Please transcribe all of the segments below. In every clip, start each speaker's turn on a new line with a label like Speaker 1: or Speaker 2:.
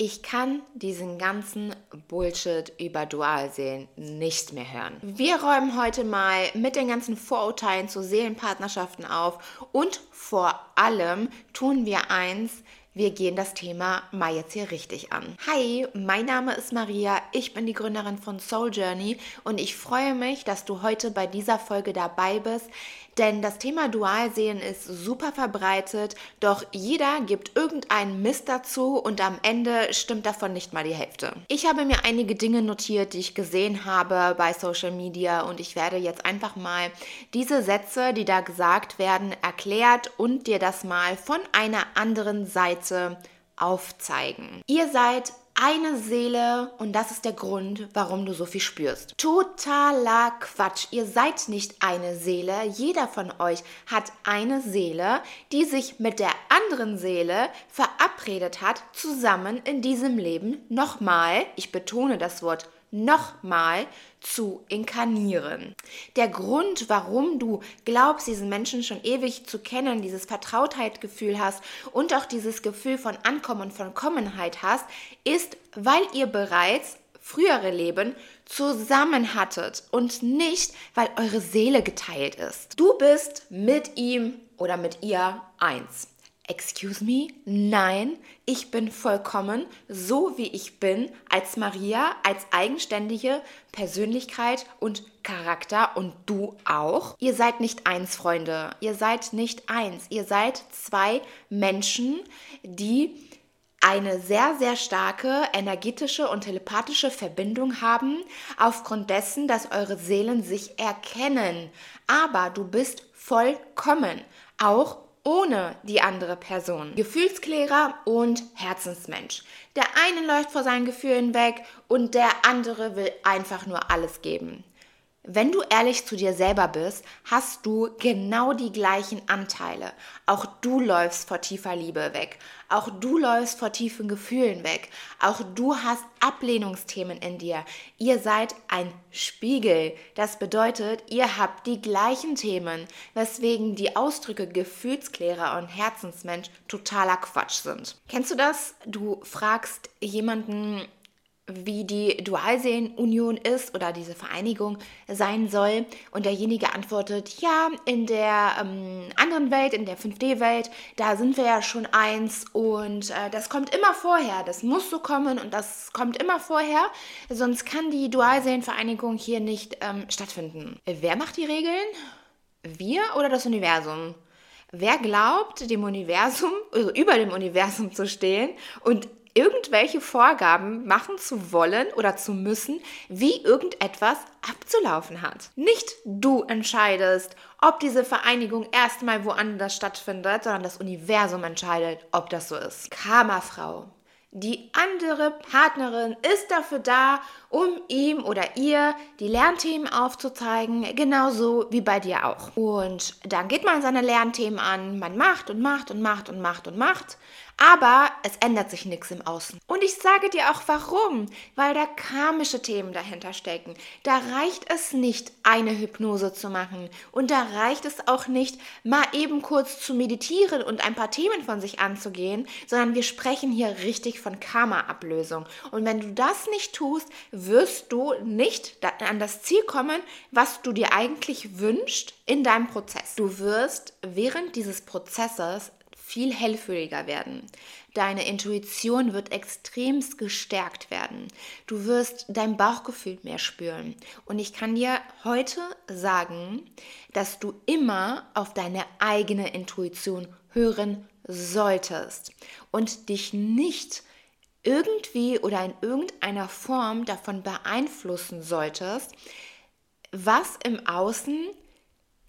Speaker 1: Ich kann diesen ganzen Bullshit über Dualseelen nicht mehr hören. Wir räumen heute mal mit den ganzen Vorurteilen zu Seelenpartnerschaften auf und vor allem tun wir eins, wir gehen das Thema mal jetzt hier richtig an. Hi, mein Name ist Maria, ich bin die Gründerin von Soul Journey und ich freue mich, dass du heute bei dieser Folge dabei bist, denn das Thema Dualsehen ist super verbreitet, doch jeder gibt irgendeinen Mist dazu und am Ende stimmt davon nicht mal die Hälfte. Ich habe mir einige Dinge notiert, die ich gesehen habe bei Social Media und ich werde jetzt einfach mal diese Sätze, die da gesagt werden, erklärt und dir das mal von einer anderen Seite aufzeigen. Ihr seid eine Seele und das ist der Grund, warum du so viel spürst. Totaler Quatsch. Ihr seid nicht eine Seele. Jeder von euch hat eine Seele, die sich mit der anderen Seele verabredet hat, zusammen in diesem Leben nochmal, ich betone das Wort nochmal zu inkarnieren. Der Grund, warum du glaubst, diesen Menschen schon ewig zu kennen, dieses Vertrautheitsgefühl hast und auch dieses Gefühl von Ankommen und von Kommenheit hast, ist, weil ihr bereits frühere Leben zusammen hattet und nicht, weil eure Seele geteilt ist. Du bist mit ihm oder mit ihr eins. Excuse me? Nein, ich bin vollkommen so, wie ich bin, als Maria, als eigenständige Persönlichkeit und Charakter und du auch. Ihr seid nicht eins, Freunde. Ihr seid nicht eins. Ihr seid zwei Menschen, die eine sehr, sehr starke energetische und telepathische Verbindung haben, aufgrund dessen, dass eure Seelen sich erkennen. Aber du bist vollkommen, auch ohne die andere Person. Gefühlsklärer und Herzensmensch. Der eine läuft vor seinen Gefühlen weg und der andere will einfach nur alles geben. Wenn du ehrlich zu dir selber bist, hast du genau die gleichen Anteile. Auch du läufst vor tiefer Liebe weg. Auch du läufst vor tiefen Gefühlen weg. Auch du hast Ablehnungsthemen in dir. Ihr seid ein Spiegel. Das bedeutet, ihr habt die gleichen Themen, weswegen die Ausdrücke Gefühlsklärer und Herzensmensch totaler Quatsch sind. Kennst du das? Du fragst jemanden, wie die Dualseelenunion ist oder diese Vereinigung sein soll. Und derjenige antwortet, ja, in der ähm, anderen Welt, in der 5D-Welt, da sind wir ja schon eins und äh, das kommt immer vorher, das muss so kommen und das kommt immer vorher, sonst kann die Dualseelenvereinigung hier nicht ähm, stattfinden. Wer macht die Regeln? Wir oder das Universum? Wer glaubt, dem Universum, also über dem Universum zu stehen und irgendwelche Vorgaben machen zu wollen oder zu müssen, wie irgendetwas abzulaufen hat. Nicht du entscheidest, ob diese Vereinigung erstmal woanders stattfindet, sondern das Universum entscheidet, ob das so ist. Karma-Frau. Die andere Partnerin ist dafür da, um ihm oder ihr die Lernthemen aufzuzeigen, genauso wie bei dir auch. Und dann geht man seine Lernthemen an, man macht und macht und macht und macht und macht. Aber es ändert sich nichts im Außen. Und ich sage dir auch warum. Weil da karmische Themen dahinter stecken. Da reicht es nicht, eine Hypnose zu machen. Und da reicht es auch nicht, mal eben kurz zu meditieren und ein paar Themen von sich anzugehen, sondern wir sprechen hier richtig von Karma-Ablösung. Und wenn du das nicht tust, wirst du nicht an das Ziel kommen, was du dir eigentlich wünschst in deinem Prozess. Du wirst während dieses Prozesses viel hellfühliger werden. Deine Intuition wird extremst gestärkt werden. Du wirst dein Bauchgefühl mehr spüren. Und ich kann dir heute sagen, dass du immer auf deine eigene Intuition hören solltest und dich nicht irgendwie oder in irgendeiner Form davon beeinflussen solltest, was im Außen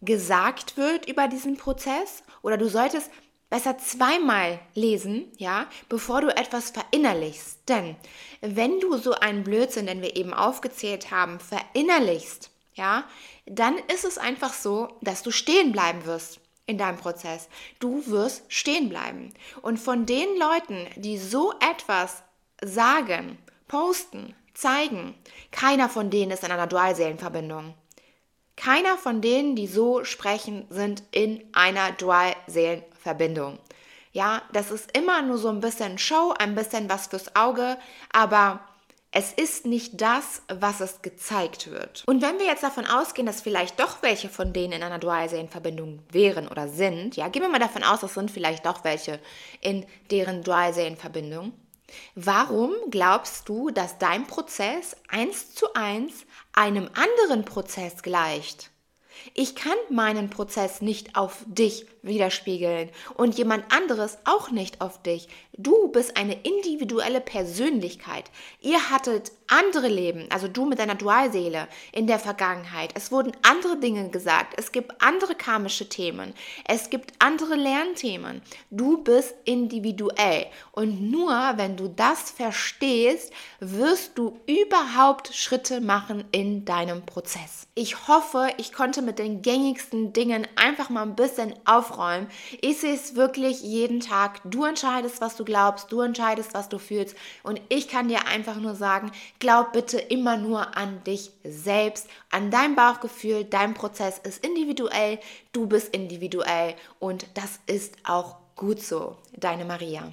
Speaker 1: gesagt wird über diesen Prozess oder du solltest besser zweimal lesen, ja, bevor du etwas verinnerlichst. Denn wenn du so einen Blödsinn, den wir eben aufgezählt haben, verinnerlichst, ja, dann ist es einfach so, dass du stehen bleiben wirst in deinem Prozess. Du wirst stehen bleiben. Und von den Leuten, die so etwas sagen, posten, zeigen, keiner von denen ist in einer Dualseelenverbindung. Keiner von denen, die so sprechen, sind in einer Dualseelenverbindung. Ja, das ist immer nur so ein bisschen Show, ein bisschen was fürs Auge, aber es ist nicht das, was es gezeigt wird. Und wenn wir jetzt davon ausgehen, dass vielleicht doch welche von denen in einer Dualseelenverbindung wären oder sind, ja, gehen wir mal davon aus, das sind vielleicht doch welche in deren Dualseelenverbindung. Warum glaubst du, dass dein Prozess eins zu eins einem anderen Prozess gleicht? Ich kann meinen Prozess nicht auf dich widerspiegeln und jemand anderes auch nicht auf dich. Du bist eine individuelle Persönlichkeit. Ihr hattet andere Leben, also du mit deiner Dualseele in der Vergangenheit. Es wurden andere Dinge gesagt. Es gibt andere karmische Themen. Es gibt andere Lernthemen. Du bist individuell. Und nur wenn du das verstehst, wirst du überhaupt Schritte machen in deinem Prozess. Ich hoffe, ich konnte mit den gängigsten Dingen einfach mal ein bisschen aufräumen. Ich sehe es wirklich jeden Tag. Du entscheidest, was du glaubst. Du entscheidest, was du fühlst. Und ich kann dir einfach nur sagen, glaub bitte immer nur an dich selbst, an dein Bauchgefühl. Dein Prozess ist individuell, du bist individuell und das ist auch gut so. Deine Maria.